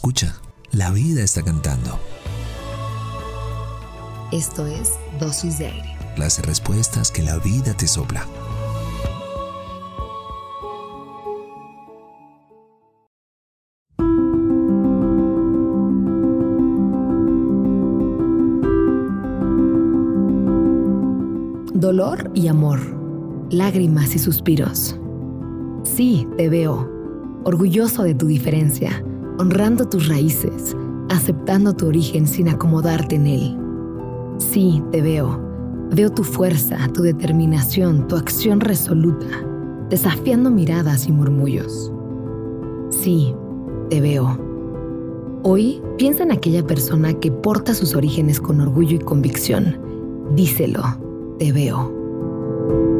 Escucha, la vida está cantando. Esto es Dosis de Aire. Las respuestas que la vida te sopla. Dolor y amor, lágrimas y suspiros. Sí, te veo, orgulloso de tu diferencia, honrando tus raíces, aceptando tu origen sin acomodarte en él. Sí, te veo. Veo tu fuerza, tu determinación, tu acción resoluta, desafiando miradas y murmullos. Sí, te veo. Hoy piensa en aquella persona que porta sus orígenes con orgullo y convicción. Díselo, te veo.